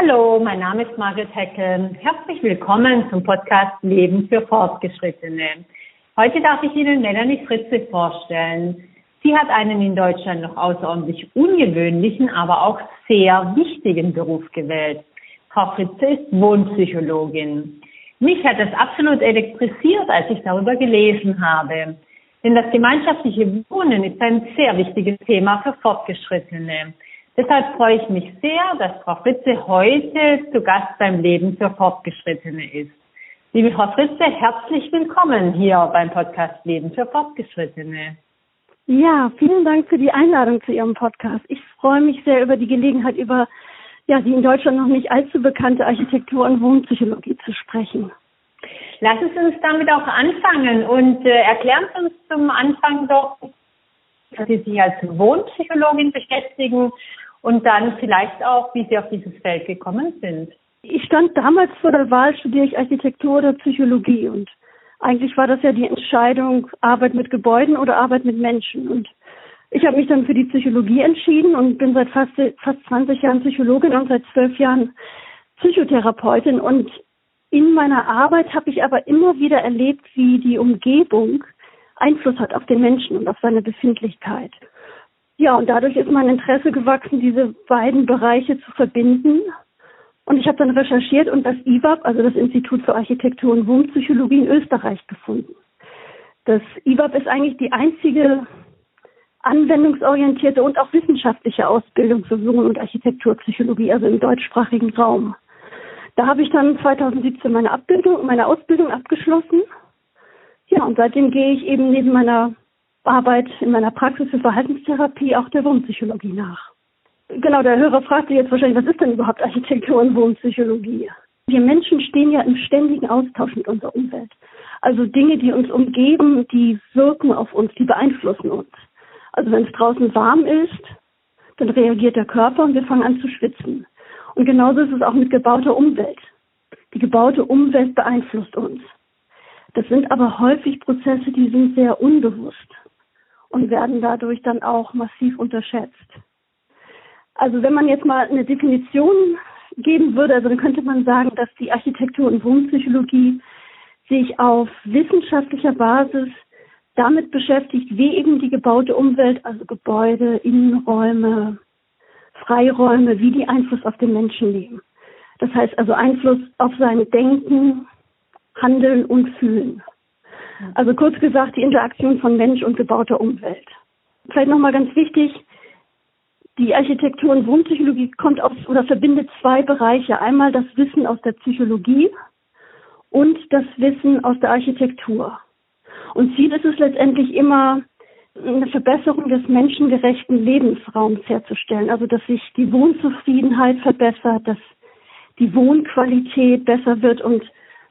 Hallo, mein Name ist Margret Heckel. Herzlich willkommen zum Podcast Leben für Fortgeschrittene. Heute darf ich Ihnen Melanie Fritze vorstellen. Sie hat einen in Deutschland noch außerordentlich ungewöhnlichen, aber auch sehr wichtigen Beruf gewählt. Frau Fritze ist Wohnpsychologin. Mich hat das absolut elektrisiert, als ich darüber gelesen habe. Denn das gemeinschaftliche Wohnen ist ein sehr wichtiges Thema für Fortgeschrittene. Deshalb freue ich mich sehr, dass Frau Fritze heute zu Gast beim Leben für Fortgeschrittene ist. Liebe Frau Fritze, herzlich willkommen hier beim Podcast Leben für Fortgeschrittene. Ja, vielen Dank für die Einladung zu Ihrem Podcast. Ich freue mich sehr über die Gelegenheit, über ja, die in Deutschland noch nicht allzu bekannte Architektur- und Wohnpsychologie zu sprechen. Lassen Sie uns damit auch anfangen und äh, erklären Sie uns zum Anfang doch, Sie sich als Wohnpsychologin beschäftigen und dann vielleicht auch, wie Sie auf dieses Feld gekommen sind. Ich stand damals vor der Wahl, studiere ich Architektur oder Psychologie und eigentlich war das ja die Entscheidung, Arbeit mit Gebäuden oder Arbeit mit Menschen. Und ich habe mich dann für die Psychologie entschieden und bin seit fast, fast 20 Jahren Psychologin und seit zwölf Jahren Psychotherapeutin. Und in meiner Arbeit habe ich aber immer wieder erlebt, wie die Umgebung Einfluss hat auf den Menschen und auf seine Befindlichkeit. Ja, und dadurch ist mein Interesse gewachsen, diese beiden Bereiche zu verbinden. Und ich habe dann recherchiert und das IWAP, also das Institut für Architektur und Wohnpsychologie in Österreich gefunden. Das IWAP ist eigentlich die einzige anwendungsorientierte und auch wissenschaftliche Ausbildung für Wohn- und Architekturpsychologie, also im deutschsprachigen Raum. Da habe ich dann 2017 meine Abbildung, meine Ausbildung abgeschlossen. Ja, und seitdem gehe ich eben neben meiner Arbeit in meiner Praxis für Verhaltenstherapie auch der Wohnpsychologie nach. Genau, der Hörer fragt sich jetzt wahrscheinlich, was ist denn überhaupt Architektur und Wohnpsychologie? Wir Menschen stehen ja im ständigen Austausch mit unserer Umwelt. Also Dinge, die uns umgeben, die wirken auf uns, die beeinflussen uns. Also wenn es draußen warm ist, dann reagiert der Körper und wir fangen an zu schwitzen. Und genauso ist es auch mit gebauter Umwelt. Die gebaute Umwelt beeinflusst uns. Das sind aber häufig Prozesse, die sind sehr unbewusst und werden dadurch dann auch massiv unterschätzt. Also wenn man jetzt mal eine Definition geben würde, also dann könnte man sagen, dass die Architektur- und Wohnpsychologie sich auf wissenschaftlicher Basis damit beschäftigt, wie eben die gebaute Umwelt, also Gebäude, Innenräume, Freiräume, wie die Einfluss auf den Menschen nehmen. Das heißt also Einfluss auf sein Denken, Handeln und Fühlen. Also kurz gesagt, die Interaktion von Mensch und gebauter Umwelt. Vielleicht nochmal ganz wichtig, die Architektur- und Wohnpsychologie kommt aus oder verbindet zwei Bereiche. Einmal das Wissen aus der Psychologie und das Wissen aus der Architektur. Und Ziel ist es letztendlich immer, eine Verbesserung des menschengerechten Lebensraums herzustellen. Also, dass sich die Wohnzufriedenheit verbessert, dass die Wohnqualität besser wird und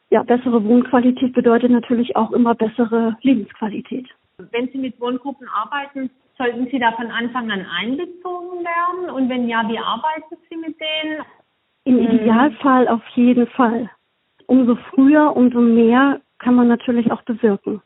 ja, bessere Wohnqualität bedeutet natürlich auch immer bessere Lebensqualität. Wenn Sie mit Wohngruppen arbeiten, sollten Sie da von Anfang an einbezogen werden? Und wenn ja, wie arbeiten Sie mit denen? Im hm. Idealfall auf jeden Fall. Umso früher, umso mehr kann man natürlich auch bewirken.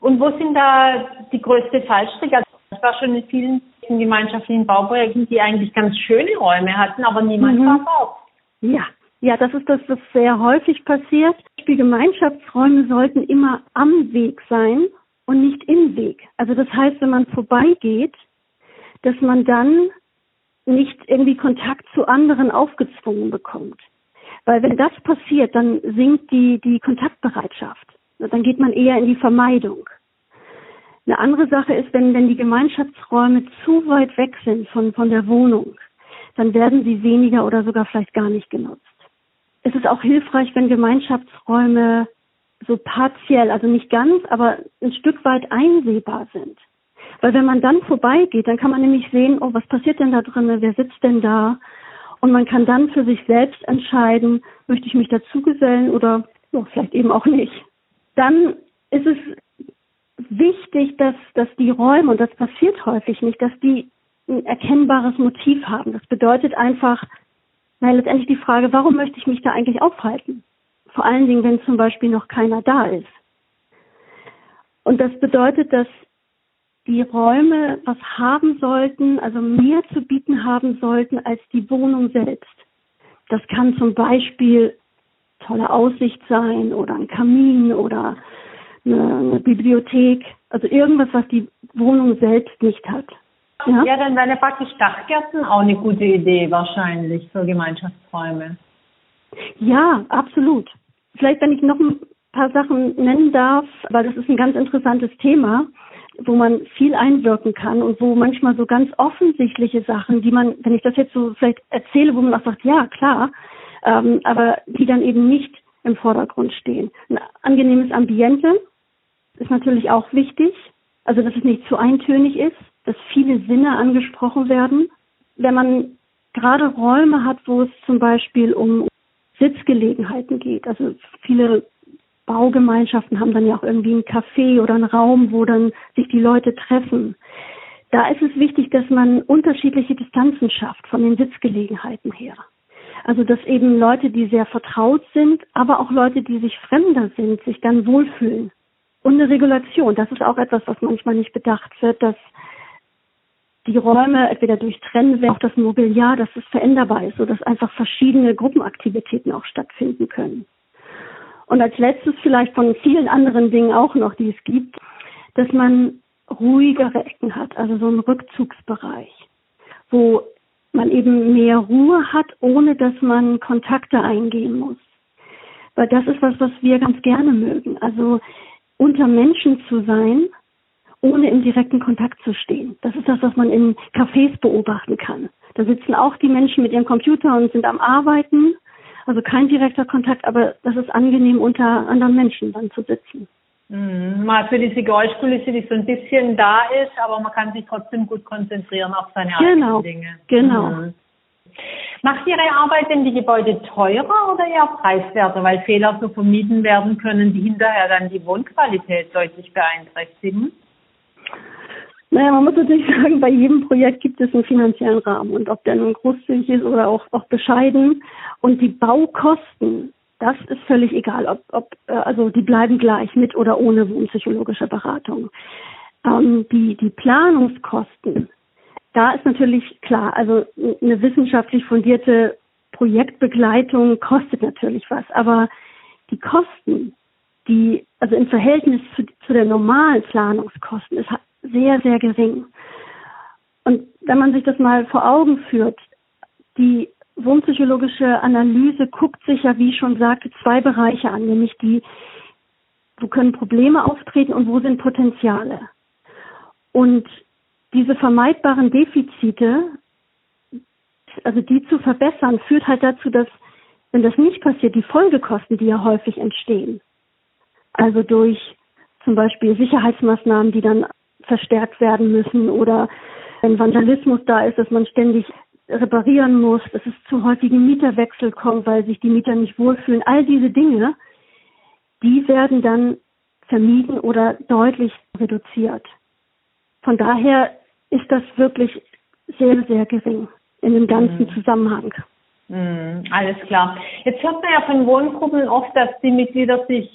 Und wo sind da die größte Fallstricke? Also ich war schon in vielen gemeinschaftlichen Bauprojekten, die eigentlich ganz schöne Räume hatten, aber niemand mhm. war dort. Ja, ja, das ist das, was sehr häufig passiert. Die Gemeinschaftsräume sollten immer am Weg sein und nicht im Weg. Also das heißt, wenn man vorbeigeht, dass man dann nicht irgendwie Kontakt zu anderen aufgezwungen bekommt. Weil wenn das passiert, dann sinkt die, die Kontaktbereitschaft. Dann geht man eher in die Vermeidung. Eine andere Sache ist, wenn, wenn die Gemeinschaftsräume zu weit weg sind von, von der Wohnung, dann werden sie weniger oder sogar vielleicht gar nicht genutzt es ist auch hilfreich, wenn Gemeinschaftsräume so partiell, also nicht ganz, aber ein Stück weit einsehbar sind. Weil wenn man dann vorbeigeht, dann kann man nämlich sehen, oh, was passiert denn da drinnen, wer sitzt denn da? Und man kann dann für sich selbst entscheiden, möchte ich mich dazugesellen oder oh, vielleicht eben auch nicht. Dann ist es wichtig, dass, dass die Räume, und das passiert häufig nicht, dass die ein erkennbares Motiv haben. Das bedeutet einfach, na, letztendlich die Frage, warum möchte ich mich da eigentlich aufhalten? Vor allen Dingen, wenn zum Beispiel noch keiner da ist. Und das bedeutet, dass die Räume was haben sollten, also mehr zu bieten haben sollten als die Wohnung selbst. Das kann zum Beispiel tolle Aussicht sein oder ein Kamin oder eine Bibliothek. Also irgendwas, was die Wohnung selbst nicht hat. Ja, ja dann wäre praktisch Dachgärten auch eine gute Idee wahrscheinlich für Gemeinschaftsräume. Ja, absolut. Vielleicht, wenn ich noch ein paar Sachen nennen darf, weil das ist ein ganz interessantes Thema, wo man viel einwirken kann und wo manchmal so ganz offensichtliche Sachen, die man, wenn ich das jetzt so vielleicht erzähle, wo man auch sagt, ja, klar, ähm, aber die dann eben nicht im Vordergrund stehen. Ein angenehmes Ambiente ist natürlich auch wichtig, also dass es nicht zu eintönig ist, dass viele Sinne angesprochen werden. Wenn man gerade Räume hat, wo es zum Beispiel um Sitzgelegenheiten geht, also viele Baugemeinschaften haben dann ja auch irgendwie ein Café oder einen Raum, wo dann sich die Leute treffen. Da ist es wichtig, dass man unterschiedliche Distanzen schafft von den Sitzgelegenheiten her. Also dass eben Leute, die sehr vertraut sind, aber auch Leute, die sich fremder sind, sich dann wohlfühlen. Und eine Regulation, das ist auch etwas, was manchmal nicht bedacht wird, dass die Räume entweder durch Trennen, auch das Mobiliar, dass es veränderbar ist, sodass einfach verschiedene Gruppenaktivitäten auch stattfinden können. Und als letztes vielleicht von vielen anderen Dingen auch noch, die es gibt, dass man ruhigere Ecken hat, also so einen Rückzugsbereich, wo man eben mehr Ruhe hat, ohne dass man Kontakte eingehen muss. Weil das ist was, was wir ganz gerne mögen. Also unter Menschen zu sein, ohne im direkten Kontakt zu stehen. Das ist das, was man in Cafés beobachten kann. Da sitzen auch die Menschen mit ihrem Computer und sind am Arbeiten. Also kein direkter Kontakt, aber das ist angenehm, unter anderen Menschen dann zu sitzen. Mhm. Mal für diese Geräuschkulisse, die so ein bisschen da ist, aber man kann sich trotzdem gut konzentrieren auf seine genau, eigenen Dinge. Genau. Mhm. Macht Ihre Arbeit denn die Gebäude teurer oder eher preiswerter, weil Fehler so vermieden werden können, die hinterher dann die Wohnqualität deutlich beeinträchtigen? Naja, man muss natürlich sagen, bei jedem Projekt gibt es einen finanziellen Rahmen und ob der nun großzügig ist oder auch, auch bescheiden. Und die Baukosten, das ist völlig egal, ob, ob äh, also die bleiben gleich mit oder ohne wohnpsychologische Beratung. Ähm, die, die Planungskosten, da ist natürlich klar, also eine wissenschaftlich fundierte Projektbegleitung kostet natürlich was, aber die Kosten, die, also im Verhältnis zu, zu der normalen Planungskosten, ist sehr, sehr gering. Und wenn man sich das mal vor Augen führt, die wohnpsychologische Analyse guckt sich ja, wie ich schon sagte, zwei Bereiche an, nämlich die, wo können Probleme auftreten und wo sind Potenziale. Und diese vermeidbaren Defizite, also die zu verbessern, führt halt dazu, dass, wenn das nicht passiert, die Folgekosten, die ja häufig entstehen, also durch zum Beispiel Sicherheitsmaßnahmen, die dann verstärkt werden müssen oder wenn Vandalismus da ist, dass man ständig reparieren muss, dass es zu häufigen Mieterwechsel kommt, weil sich die Mieter nicht wohlfühlen. All diese Dinge, die werden dann vermieden oder deutlich reduziert. Von daher ist das wirklich sehr, sehr gering in dem ganzen mhm. Zusammenhang. Mhm, alles klar. Jetzt hört man ja von Wohngruppen oft, dass die Mitglieder sich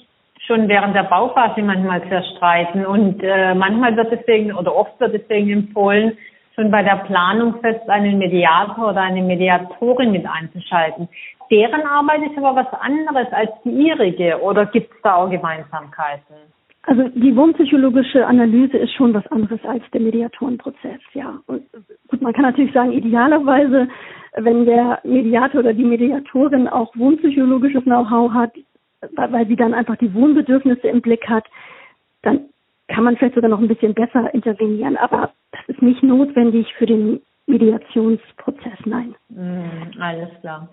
schon während der Bauphase manchmal zerstreiten und äh, manchmal wird deswegen oder oft wird deswegen empfohlen, schon bei der Planung fest einen Mediator oder eine Mediatorin mit einzuschalten. Deren Arbeit ist aber was anderes als die ihrige oder gibt es da auch Gemeinsamkeiten? Also die wohnpsychologische Analyse ist schon was anderes als der Mediatorenprozess, ja. Und gut, man kann natürlich sagen, idealerweise, wenn der Mediator oder die Mediatorin auch wohnpsychologisches Know-how hat, weil sie dann einfach die Wohnbedürfnisse im Blick hat, dann kann man vielleicht sogar noch ein bisschen besser intervenieren. Aber das ist nicht notwendig für den Mediationsprozess, nein. Mm, alles klar.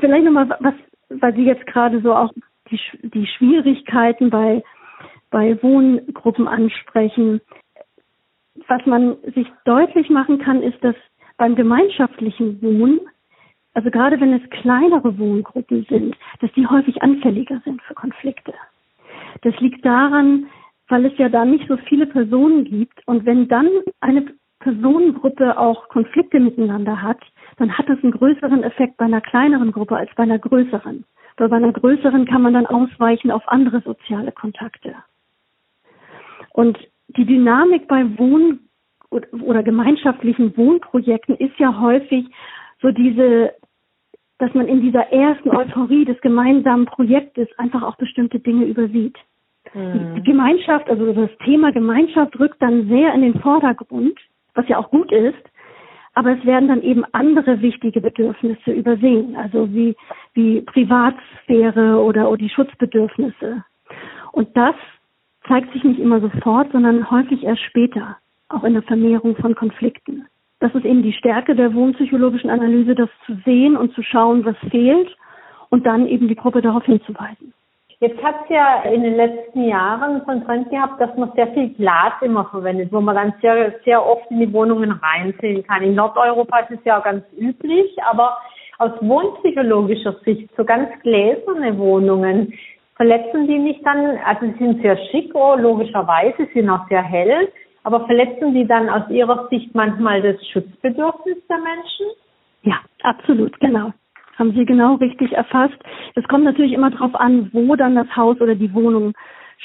Vielleicht nochmal was, weil Sie jetzt gerade so auch die, die Schwierigkeiten bei, bei Wohngruppen ansprechen. Was man sich deutlich machen kann, ist, dass beim gemeinschaftlichen Wohnen also gerade wenn es kleinere Wohngruppen sind, dass die häufig anfälliger sind für Konflikte. Das liegt daran, weil es ja da nicht so viele Personen gibt. Und wenn dann eine Personengruppe auch Konflikte miteinander hat, dann hat das einen größeren Effekt bei einer kleineren Gruppe als bei einer größeren. Weil bei einer größeren kann man dann ausweichen auf andere soziale Kontakte. Und die Dynamik bei Wohn- oder gemeinschaftlichen Wohnprojekten ist ja häufig so diese dass man in dieser ersten Euphorie des gemeinsamen Projektes einfach auch bestimmte Dinge übersieht. Mhm. Die Gemeinschaft, also das Thema Gemeinschaft rückt dann sehr in den Vordergrund, was ja auch gut ist. Aber es werden dann eben andere wichtige Bedürfnisse übersehen, also wie, wie Privatsphäre oder, oder die Schutzbedürfnisse. Und das zeigt sich nicht immer sofort, sondern häufig erst später, auch in der Vermehrung von Konflikten. Das ist eben die Stärke der wohnpsychologischen Analyse, das zu sehen und zu schauen, was fehlt und dann eben die Gruppe darauf hinzuweisen. Jetzt hat es ja in den letzten Jahren von Trend gehabt, dass man sehr viel Glas immer verwendet, wo man dann sehr, sehr oft in die Wohnungen reinsehen kann. In Nordeuropa ist es ja auch ganz üblich, aber aus wohnpsychologischer Sicht, so ganz gläserne Wohnungen, verletzen die nicht dann, also sie sind sehr schick, oh, logischerweise, sind auch sehr hell, aber verletzen die dann aus ihrer Sicht manchmal das Schutzbedürfnis der Menschen? Ja, absolut, genau haben Sie genau richtig erfasst. Es kommt natürlich immer darauf an, wo dann das Haus oder die Wohnung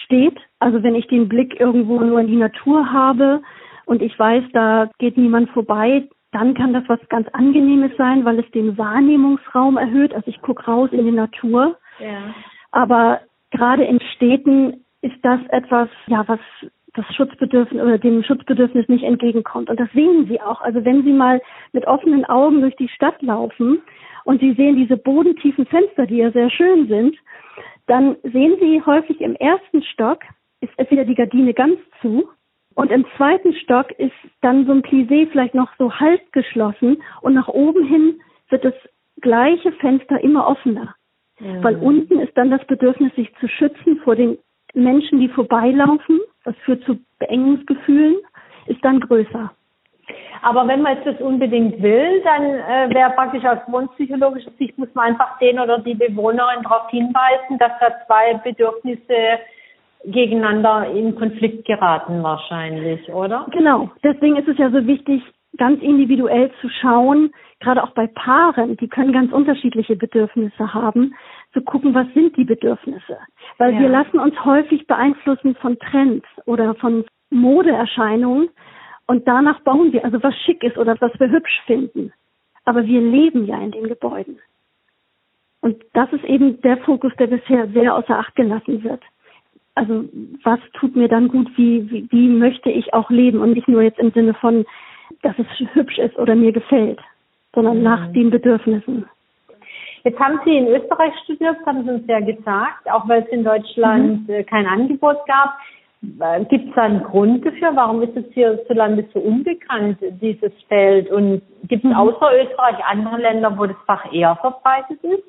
steht. Also wenn ich den Blick irgendwo nur in die Natur habe und ich weiß, da geht niemand vorbei, dann kann das was ganz Angenehmes sein, weil es den Wahrnehmungsraum erhöht. Also ich gucke raus in die Natur. Ja. Aber gerade in Städten ist das etwas, ja, was das Schutzbedürfnis oder dem Schutzbedürfnis nicht entgegenkommt. Und das sehen Sie auch. Also wenn Sie mal mit offenen Augen durch die Stadt laufen und Sie sehen diese bodentiefen Fenster, die ja sehr schön sind, dann sehen Sie häufig im ersten Stock ist entweder die Gardine ganz zu und im zweiten Stock ist dann so ein Plissé vielleicht noch so halb geschlossen und nach oben hin wird das gleiche Fenster immer offener. Mhm. Weil unten ist dann das Bedürfnis, sich zu schützen vor den Menschen, die vorbeilaufen. Das führt zu Beengungsgefühlen, ist dann größer. Aber wenn man jetzt das unbedingt will, dann äh, wäre praktisch aus wohnpsychologischer Sicht, muss man einfach den oder die Bewohnerin darauf hinweisen, dass da zwei Bedürfnisse gegeneinander in Konflikt geraten wahrscheinlich, oder? Genau. Deswegen ist es ja so wichtig, ganz individuell zu schauen, gerade auch bei Paaren, die können ganz unterschiedliche Bedürfnisse haben, zu gucken, was sind die Bedürfnisse. Weil ja. wir lassen uns häufig beeinflussen von Trends oder von Modeerscheinungen, und danach bauen wir, also was schick ist oder was wir hübsch finden. Aber wir leben ja in den Gebäuden. Und das ist eben der Fokus, der bisher sehr außer Acht gelassen wird. Also was tut mir dann gut, wie, wie, wie möchte ich auch leben und nicht nur jetzt im Sinne von, dass es hübsch ist oder mir gefällt, sondern mhm. nach den Bedürfnissen. Jetzt haben Sie in Österreich studiert, haben Sie uns ja gesagt, auch weil es in Deutschland mhm. Äh, kein Angebot gab. Äh, gibt es da einen Grund dafür? Warum ist es hierzulande so unbekannt, dieses Feld? Und gibt es mhm. außer Österreich andere Länder, wo das Fach eher verbreitet ist?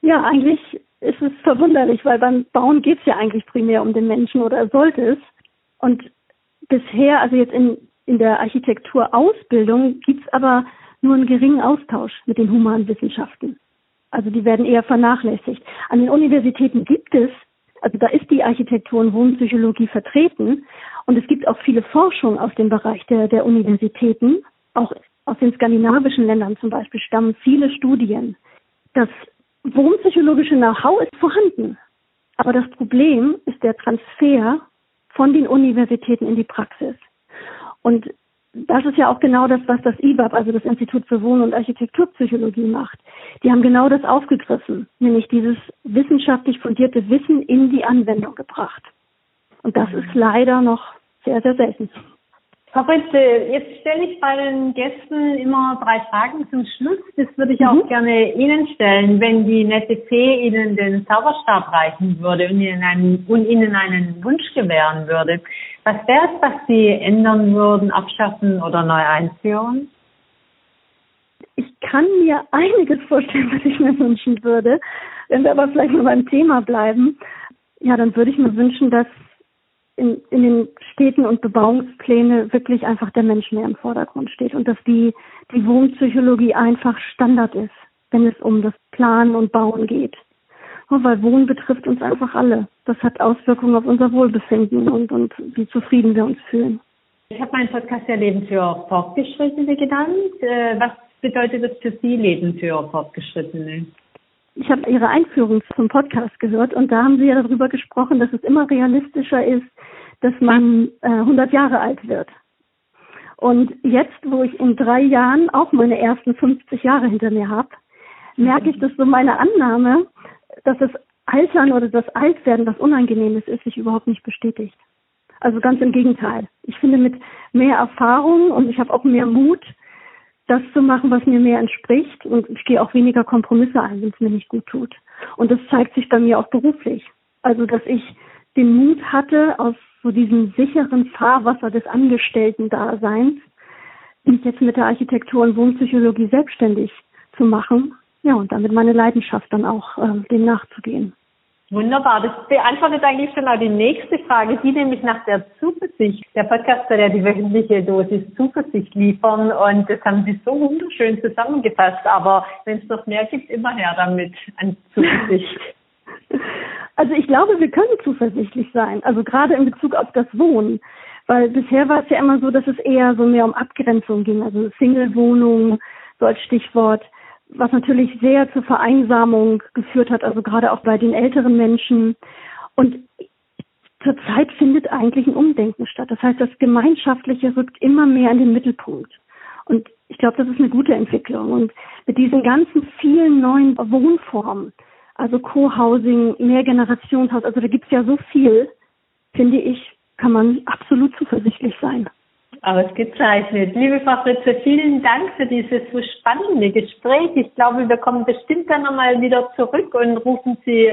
Ja, eigentlich ist es verwunderlich, weil beim Bauen geht es ja eigentlich primär um den Menschen oder sollte es. Und bisher, also jetzt in, in der Architekturausbildung, gibt es aber nur einen geringen Austausch mit den Humanwissenschaften. Also die werden eher vernachlässigt. An den Universitäten gibt es also da ist die Architektur- und Wohnpsychologie vertreten. Und es gibt auch viele Forschung aus dem Bereich der, der Universitäten. Auch aus den skandinavischen Ländern zum Beispiel stammen viele Studien. Das wohnpsychologische Know-how ist vorhanden. Aber das Problem ist der Transfer von den Universitäten in die Praxis. Und das ist ja auch genau das, was das IBAB, also das Institut für Wohn- und Architekturpsychologie macht. Die haben genau das aufgegriffen, nämlich dieses wissenschaftlich fundierte Wissen in die Anwendung gebracht. Und das ist leider noch sehr, sehr selten. Frau Fritze, jetzt stelle ich bei den Gästen immer drei Fragen zum Schluss. Das würde ich auch mhm. gerne Ihnen stellen, wenn die nette Fee Ihnen den Zauberstab reichen würde und Ihnen einen, und Ihnen einen Wunsch gewähren würde. Was wäre es, was Sie ändern würden, abschaffen oder neu einführen? Ich kann mir einiges vorstellen, was ich mir wünschen würde. Wenn wir aber vielleicht noch beim Thema bleiben, ja, dann würde ich mir wünschen, dass in, in den Städten und Bebauungspläne wirklich einfach der Mensch mehr im Vordergrund steht und dass die, die Wohnpsychologie einfach Standard ist, wenn es um das Planen und Bauen geht. Weil Wohnen betrifft uns einfach alle. Das hat Auswirkungen auf unser Wohlbefinden und, und wie zufrieden wir uns fühlen. Ich habe meinen Podcast ja Leben für Fortgeschrittene genannt. Äh, was bedeutet das für Sie, Leben für Fortgeschrittene? Ich habe Ihre Einführung zum Podcast gehört und da haben Sie ja darüber gesprochen, dass es immer realistischer ist, dass man äh, 100 Jahre alt wird. Und jetzt, wo ich in drei Jahren auch meine ersten 50 Jahre hinter mir habe, merke ich, dass so meine Annahme, dass das Altern oder das Altwerden was Unangenehmes ist, sich überhaupt nicht bestätigt. Also ganz im Gegenteil. Ich finde mit mehr Erfahrung und ich habe auch mehr Mut, das zu machen, was mir mehr entspricht. Und ich gehe auch weniger Kompromisse ein, wenn es mir nicht gut tut. Und das zeigt sich bei mir auch beruflich. Also, dass ich den Mut hatte, aus so diesem sicheren Fahrwasser des Angestellten-Daseins, mich jetzt mit der Architektur und Wohnpsychologie selbstständig zu machen. Ja, und damit meine Leidenschaft dann auch äh, dem nachzugehen. Wunderbar, das beantwortet eigentlich schon auch die nächste Frage, die nämlich nach der Zuversicht. Der Podcast soll ja die wöchentliche Dosis Zuversicht liefern und das haben Sie so wunderschön zusammengefasst. Aber wenn es noch mehr gibt, immer her damit an Zuversicht. Also ich glaube, wir können zuversichtlich sein, also gerade in Bezug auf das Wohnen. Weil bisher war es ja immer so, dass es eher so mehr um Abgrenzung ging, also Single-Wohnung, so als Stichwort was natürlich sehr zur Vereinsamung geführt hat, also gerade auch bei den älteren Menschen. Und zurzeit findet eigentlich ein Umdenken statt. Das heißt, das Gemeinschaftliche rückt immer mehr in den Mittelpunkt. Und ich glaube, das ist eine gute Entwicklung. Und mit diesen ganzen vielen neuen Wohnformen, also Co-Housing, Mehrgenerationshaus, also da gibt es ja so viel, finde ich, kann man absolut zuversichtlich sein. Ausgezeichnet. Liebe Frau Fritze, vielen Dank für dieses so spannende Gespräch. Ich glaube, wir kommen bestimmt dann nochmal wieder zurück und rufen Sie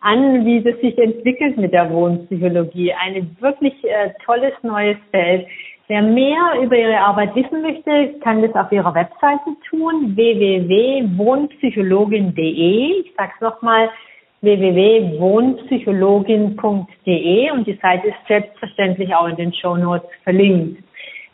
an, wie das sich entwickelt mit der Wohnpsychologie. Ein wirklich äh, tolles neues Feld. Wer mehr über Ihre Arbeit wissen möchte, kann das auf Ihrer Webseite tun, www.wohnpsychologin.de. Ich sage es nochmal, www.wohnpsychologin.de und die Seite ist selbstverständlich auch in den Show Notes verlinkt.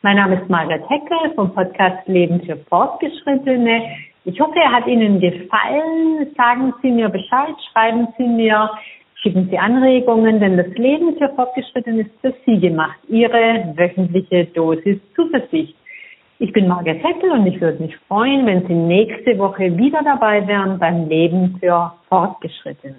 Mein Name ist Margaret Heckel vom Podcast Leben für Fortgeschrittene. Ich hoffe, er hat Ihnen gefallen. Sagen Sie mir Bescheid, schreiben Sie mir, schicken Sie Anregungen, denn das Leben für Fortgeschrittene ist für Sie gemacht. Ihre wöchentliche Dosis Zuversicht. Ich bin Margaret Heckel und ich würde mich freuen, wenn Sie nächste Woche wieder dabei wären beim Leben für Fortgeschrittene.